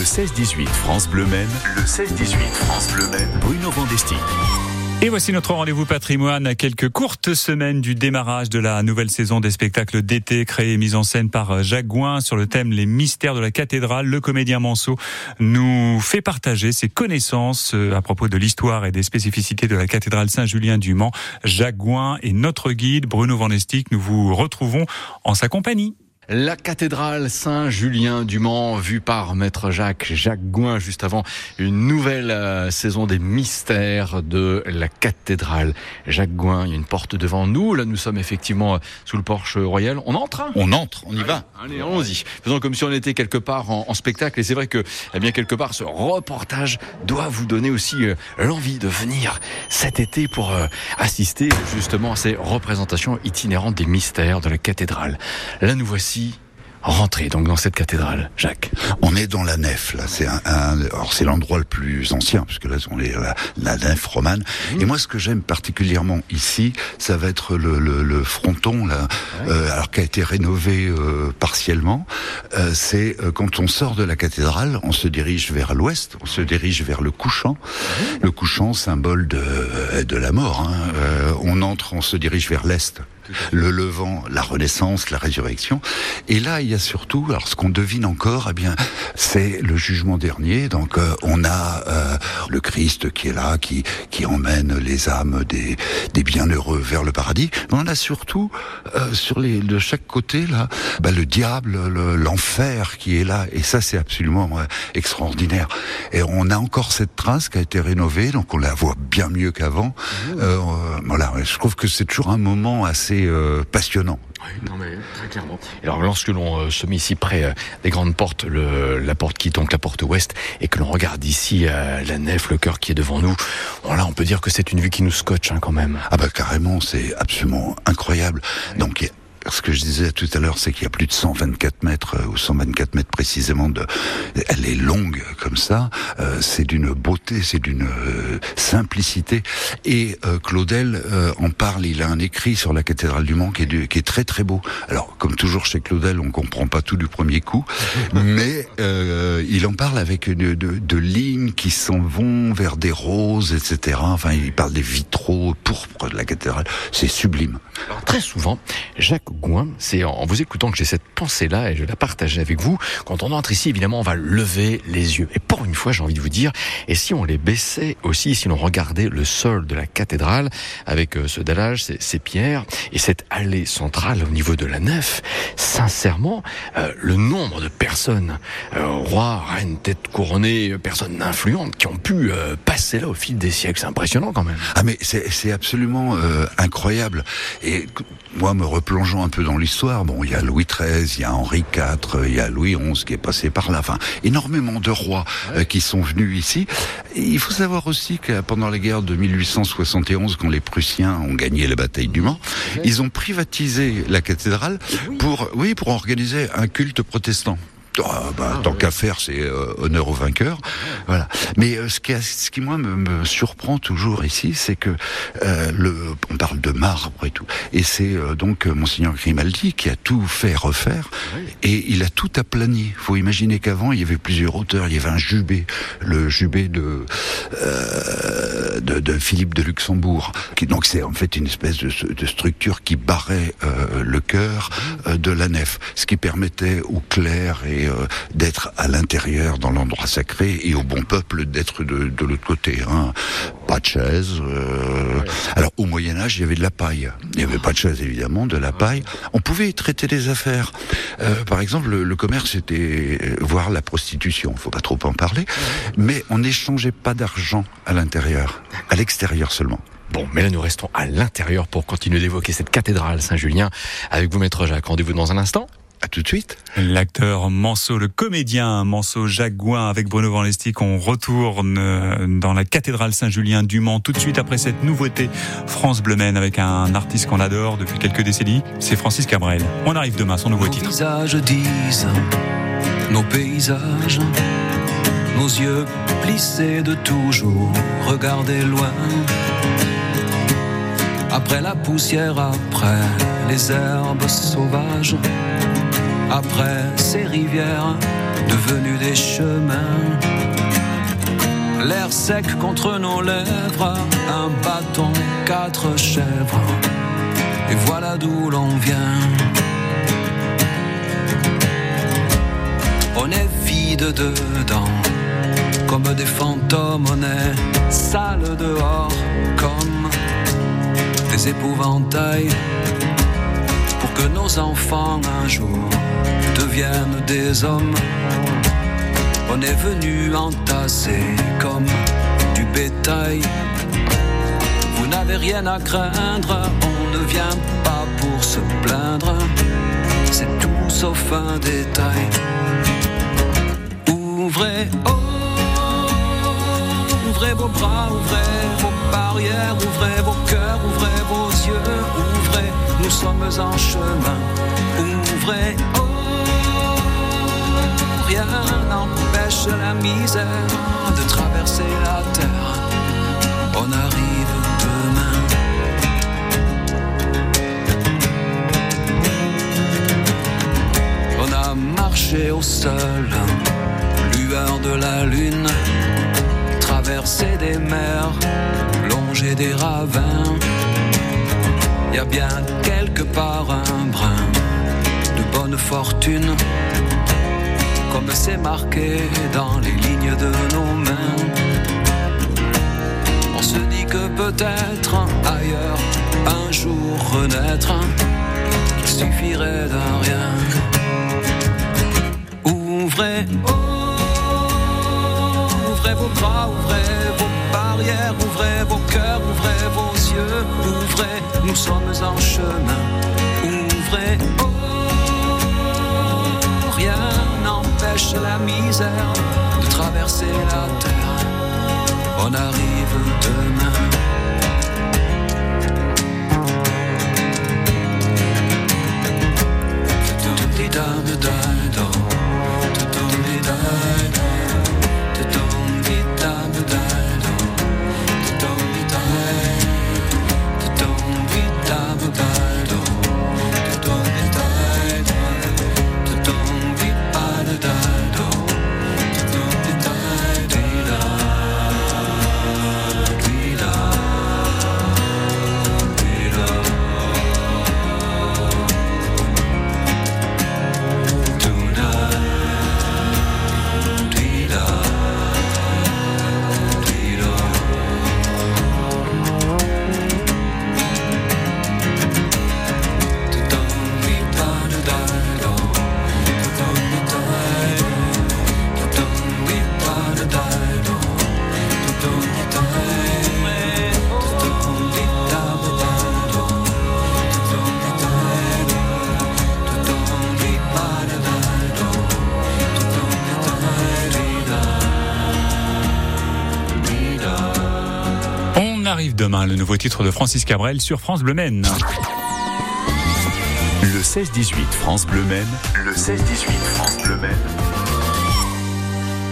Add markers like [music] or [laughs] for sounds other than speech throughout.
Le 16-18 France Bleu Maine. Le 16-18 France Bleu Maine. Bruno Vandesti. Et voici notre rendez-vous patrimoine à quelques courtes semaines du démarrage de la nouvelle saison des spectacles d'été créés et mis en scène par Jacques Gouin sur le thème Les mystères de la cathédrale. Le comédien Manceau nous fait partager ses connaissances euh, à propos de l'histoire et des spécificités de la cathédrale Saint-Julien du Mans. Jacques Gouin est notre guide. Bruno Vandestick, nous vous retrouvons en sa compagnie. La cathédrale Saint-Julien du Mans, vue par Maître Jacques, Jacques Gouin, juste avant une nouvelle euh, saison des mystères de la cathédrale. Jacques Gouin, il y a une porte devant nous. Là, nous sommes effectivement euh, sous le porche royal. On entre hein? On entre, on y va. Allez, allons-y. Faisons comme si on était quelque part en, spectacle. Et c'est vrai que, eh bien, quelque part, ce reportage doit vous donner aussi euh, l'envie de venir cet été pour assister justement à ces représentations itinérantes des mystères de la cathédrale. Là, nous voici rentrer donc dans cette cathédrale, Jacques On est dans la nef là, c'est un, c'est l'endroit le plus ancien puisque là on est la, la nef romane. Mmh. Et moi ce que j'aime particulièrement ici, ça va être le, le, le fronton là, euh, alors qui a été rénové euh, partiellement. Euh, c'est quand on sort de la cathédrale, on se dirige vers l'ouest, on se dirige vers le couchant. Mmh. Le couchant symbole de de la mort. Hein. On entre, on se dirige vers l'est le levant, la renaissance, la résurrection. Et là, il y a surtout, alors ce qu'on devine encore, eh bien, c'est le jugement dernier. Donc, euh, on a euh, le Christ qui est là, qui qui emmène les âmes des des bienheureux vers le paradis. Mais on a surtout euh, sur les de chaque côté là, bah, le diable, l'enfer qui est là. Et ça, c'est absolument extraordinaire. Et on a encore cette trace qui a été rénovée, donc on la voit bien mieux qu'avant. Mmh. voilà, je trouve que c'est toujours un moment assez euh, passionnant. Oui, non mais très clairement. alors lorsque l'on euh, se met ici près euh, des grandes portes, le, la porte qui est donc la porte ouest, et que l'on regarde ici la nef, le cœur qui est devant nous, bon là on peut dire que c'est une vue qui nous scotche hein, quand même. Ah bah carrément, c'est absolument incroyable. Donc ce que je disais tout à l'heure, c'est qu'il y a plus de 124 mètres, euh, ou 124 mètres précisément, de, elle est longue comme ça, euh, c'est d'une beauté, c'est d'une euh, simplicité. Et Claudel en parle, il a un écrit sur la cathédrale du Mans qui est, qui est très très beau. Alors, comme toujours chez Claudel, on comprend pas tout du premier coup, [laughs] mais il en parle avec de, de, de, lignes qui s'en vont vers des roses, etc. Enfin, il parle des vitraux pourpres de la cathédrale. C'est sublime. Alors, très souvent, Jacques c'est en vous écoutant que j'ai cette pensée-là et je la partage avec vous. Quand on entre ici, évidemment, on va lever les yeux. Et pour une fois, j'ai envie de vous dire, et si on les baissait aussi, si l'on regardait le sol de la cathédrale avec euh, ce dallage, ces, pierres et cette allée centrale au niveau de la nef, sincèrement, euh, le nombre de personnes, euh, rois, reines, têtes couronnées, personnes influentes qui ont pu passer là au fil des siècles, c'est impressionnant quand même. Ah mais c'est absolument incroyable. Et moi, me replongeant un peu dans l'histoire, bon, il y a Louis XIII, il y a Henri IV, il y a Louis XI qui est passé par là. Enfin, énormément de rois euh, qui sont venus ici. Et il faut savoir aussi que pendant la guerre de 1871, quand les Prussiens ont gagné la bataille du Mans, ils ont privatisé la cathédrale pour, oui, pour organiser un culte protestant. Ah, bah, ah, tant qu'à faire, c'est euh, honneur au vainqueur. Voilà. Mais euh, ce, qui ce qui moi me, me surprend toujours ici, c'est que euh, le, on parle de marbre et tout, et c'est donc monseigneur Grimaldi qui a tout fait refaire, et il a tout aplani. Faut imaginer qu'avant il y avait plusieurs auteurs. Il y avait un jubé, le jubé de de, de, Philippe de Luxembourg, qui donc c'est en fait une espèce de, de structure qui barrait le cœur de la nef, ce qui permettait au clerc et euh, d'être à l'intérieur dans l'endroit sacré et au bon peuple d'être de, de l'autre côté. Hein. Pas de chaise. Euh... Alors au Moyen Âge, il y avait de la paille. Il n'y avait pas de chaise évidemment, de la paille. On pouvait y traiter des affaires. Euh, par exemple, le, le, commerce était euh, voir la prostitution. Faut pas trop en parler, mais on n'échangeait pas d'argent à l'intérieur, à l'extérieur seulement. Bon, mais là nous restons à l'intérieur pour continuer d'évoquer cette cathédrale Saint-Julien avec vous, maître Jacques. Rendez-vous dans un instant. À tout de suite. L'acteur Manceau, le comédien Manceau Jacques Gouin avec Bruno Van Lestic, on retourne euh, dans la cathédrale Saint-Julien du Mans tout de suite après cette nouveauté France Bleu avec un artiste qu'on adore depuis quelques décennies, c'est Francis Cabrel. On arrive demain, son nouveau titre. Nos visages disent, nos paysages, nos yeux plissés de toujours, regarder loin. Après la poussière, après les herbes sauvages après ces rivières devenus des chemins. L'air sec contre nos lèvres, un bâton, quatre chèvres, et voilà d'où l'on vient. On est vide dedans, comme des fantômes, on est sale dehors, comme des épouvantails, pour que nos enfants un jour deviennent des hommes. On est venu entasser comme du bétail. Vous n'avez rien à craindre, on ne vient pas pour se plaindre. C'est tout sauf un détail. Ouvrez, oh, ouvrez vos bras, ouvrez vos barrières, ouvrez vos cœurs, ouvrez vos yeux, ouvrez, nous sommes en chemin. Ouvrez, oh, rien n'empêche la misère de traverser la terre. On arrive demain. On a marché au sol, lueur de la lune, traversé des mers, longé des ravins. Y a bien quelque part un brin de bonne fortune comme c'est marqué dans les lignes de nos mains. On se dit que peut-être ailleurs, un jour renaître, il suffirait d'un rien. Ouvrez, ouvrez vos bras, ouvrez vos barrières, ouvrez vos cœurs, ouvrez vos yeux, ouvrez, nous sommes en chemin. La misère de traverser la terre. On arrive demain. On arrive demain, le nouveau titre de Francis Cabrel sur France Bleu Maine. Le 16-18 France Bleu Maine. Le 16-18 France Bleu Maine.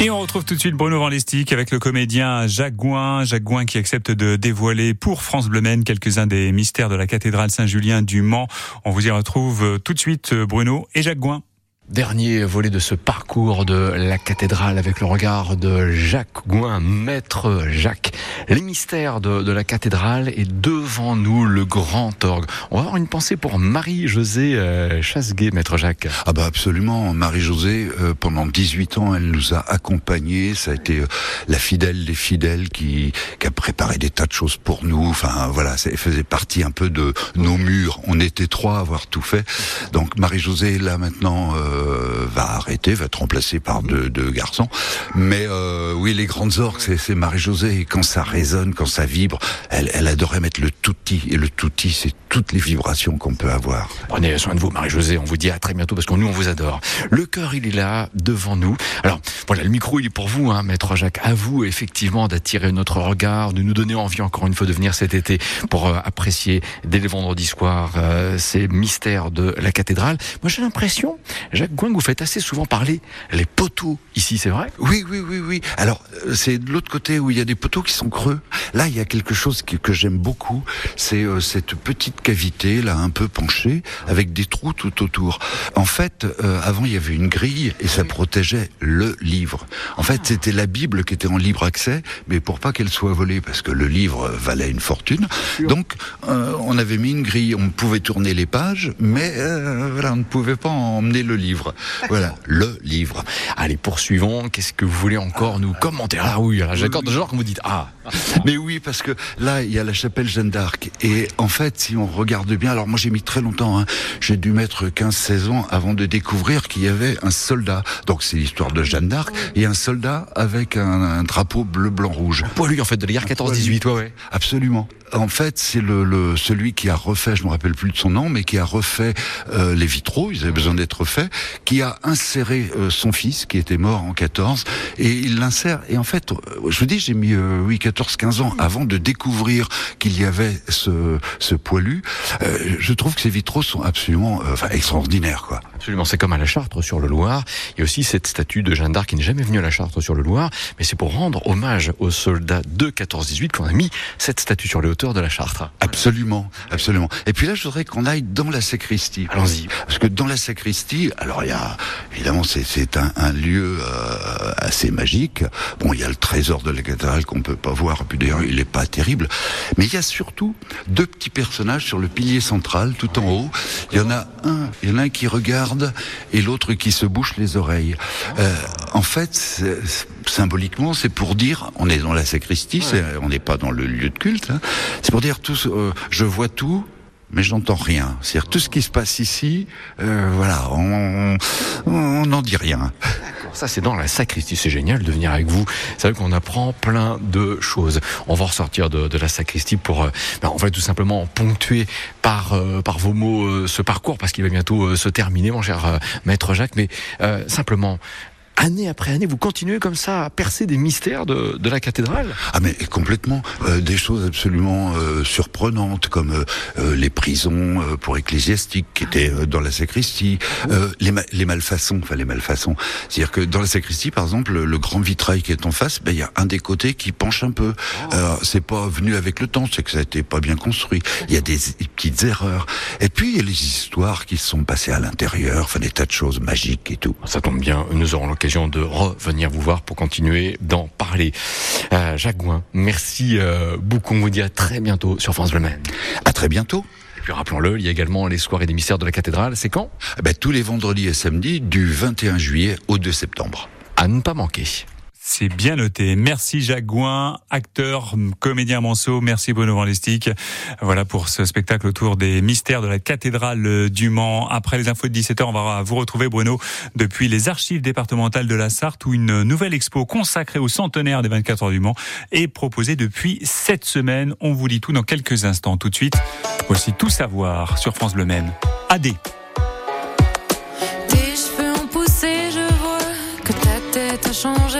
Et on retrouve tout de suite Bruno Vandestick avec le comédien Jacques Gouin. Jacques Gouin qui accepte de dévoiler pour France Bleu Maine quelques-uns des mystères de la cathédrale Saint-Julien du Mans. On vous y retrouve tout de suite Bruno et Jacques Gouin. Dernier volet de ce parcours de la cathédrale avec le regard de Jacques Gouin, maître Jacques. Les mystères de, de la cathédrale et devant nous le grand orgue. On va avoir une pensée pour Marie-Josée euh, Chasseguet, maître Jacques. Ah bah absolument, Marie-Josée, euh, pendant 18 ans, elle nous a accompagnés, ça a été euh, la fidèle des fidèles qui, qui a préparé des tas de choses pour nous, enfin voilà, ça faisait partie un peu de nos murs, on était trois à avoir tout fait, donc Marie-Josée là maintenant euh, va arrêter, va être remplacée par deux, deux garçons, mais euh, oui, les grandes orgues, c'est, c'est Marie-Josée, quand ça résonne, quand ça vibre, elle, elle adorait mettre le touti, et le touti, c'est toutes les vibrations qu'on peut avoir. Prenez soin de vous, Marie-Josée. On vous dit à très bientôt parce que nous, on vous adore. Le cœur, il est là, devant nous. Alors, voilà, le micro, il est pour vous, hein, maître Jacques. À vous, effectivement, d'attirer notre regard, de nous donner envie, encore une fois, de venir cet été pour euh, apprécier dès le vendredi soir euh, ces mystères de la cathédrale. Moi, j'ai l'impression, Jacques, Jacques vous faites assez souvent parler les poteaux ici, c'est vrai? Oui, oui, oui, oui. Alors, euh, c'est de l'autre côté où il y a des poteaux qui sont creux. Là, il y a quelque chose que, que j'aime beaucoup. C'est euh, cette petite cavité, là, un peu penchée, avec des trous tout autour. En fait, euh, avant, il y avait une grille et ça protégeait le livre. En fait, c'était la Bible qui était en libre accès, mais pour pas qu'elle soit volée, parce que le livre valait une fortune. Donc, on avait mis une grille. On pouvait tourner les pages, mais voilà, on ne pouvait pas emmener le livre. Voilà, le livre. Allez, poursuivons. Qu'est-ce que vous voulez encore nous? Commenter Ah oui, j'accorde de genre quand vous dites ah. Mais oui, parce que là, il y a la chapelle Jeanne d'Arc. Et en fait, si on regarde bien, alors moi j'ai mis très longtemps, hein, j'ai dû mettre 15-16 ans avant de découvrir qu'il y avait un soldat. Donc c'est l'histoire de Jeanne d'Arc et un soldat avec un, drapeau bleu, blanc, rouge. lui en fait de la guerre 14-18, ouais, ouais. Absolument en fait, c'est le, le, celui qui a refait, je me rappelle plus de son nom, mais qui a refait euh, les vitraux, ils avaient besoin d'être refaits, qui a inséré euh, son fils, qui était mort en 14, et il l'insère. Et en fait, euh, je vous dis, j'ai mis, oui, 14, 15 ans avant de découvrir qu'il y avait ce, ce poilu. je trouve que ces vitraux sont absolument enfin, extraordinaires, quoi. Absolument, c'est comme à la Chartre sur le Loir. Il y a aussi cette statue de Jeanne d'Arc qui n'est jamais venue à la Chartre sur le Loir, mais c'est pour rendre hommage aux soldats de 14-18 qu'on a mis cette statue sur les hauteurs de la Chartre. Absolument, absolument. Et puis là, je voudrais qu'on aille dans la sacristie. Allons-y. Parce que dans la sacristie, alors il y a, évidemment, c'est un, un, lieu euh, assez magique. Bon, il y a le trésor de la cathédrale qu'on peut pas voir, puis d'ailleurs, il est pas terrible. Mais il y a surtout deux petits personnages sur le pilier central, tout en haut. Il y en a un, il y en a un qui regarde et l'autre qui se bouche les oreilles. Euh, en fait, symboliquement, c'est pour dire, on est dans la sacristie, on n'est pas dans le lieu de culte, hein. c'est pour dire tout, euh, je vois tout, mais j'entends rien. C'est-à-dire tout ce qui se passe ici, euh, voilà, on n'en dit rien. Ça, c'est dans la sacristie. C'est génial de venir avec vous. C'est vrai qu'on apprend plein de choses. On va ressortir de, de la sacristie pour, euh, ben, on va tout simplement ponctuer par euh, par vos mots euh, ce parcours parce qu'il va bientôt se terminer, mon cher maître Jacques. Mais simplement, année après année, vous continuez comme ça à percer des mystères de, de la cathédrale? Ah mais complètement, euh, des choses absolument euh, surprenantes comme euh, les prisons pour ecclésiastiques qui étaient dans la sacristie, les, les malfaçons, enfin les malfaçons, c'est-à-dire que dans la sacristie par exemple, le, grand vitrail qui est en face, ben il y a un des côtés qui penche un peu. Oh. c'est pas venu avec le temps, c'est que ça a été pas bien construit. Il y a des, des petites erreurs. Et puis il y a les histoires qui se sont passées à l'intérieur, enfin des tas de choses magiques et tout. Ça tombe bien, nous aurons l'occasion de revenir vous voir pour continuer d'en parler. Euh, Jacques Gouin, merci euh, beaucoup. On vous dit à très bientôt sur France Bleu Maine. À très bientôt. Et puis rappelons-le, il y a également les soirées des mystères de la cathédrale. C'est quand? Eh ben, Tous les vendredis et samedis du 21 juillet au 2 septembre. À ne pas manquer. C'est bien noté. Merci Jacques Gouin, acteur, comédien Manceau. Merci Bruno Vandestick. Voilà pour ce spectacle autour des mystères de la cathédrale du Mans. Après les infos de 17h, on va vous retrouver Bruno depuis les archives départementales de la Sarthe où une nouvelle expo consacrée au centenaire des 24 heures du Mans est proposée depuis cette semaine. On vous dit tout dans quelques instants. Tout de suite, voici tout savoir sur France Bleu Maine. AD. Tes cheveux ont poussé, je vois que ta tête a changé.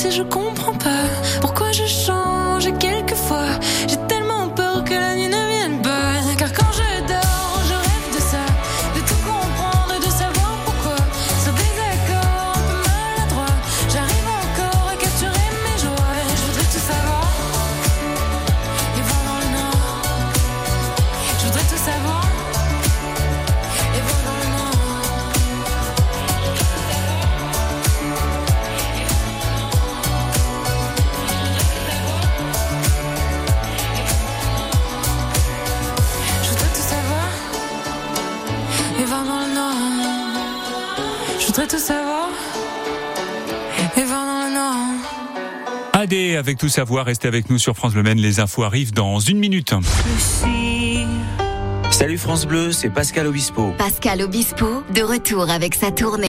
si je comprends Avec tout savoir, restez avec nous sur France Le Maine. Les infos arrivent dans une minute. Salut France Bleu, c'est Pascal Obispo. Pascal Obispo, de retour avec sa tournée.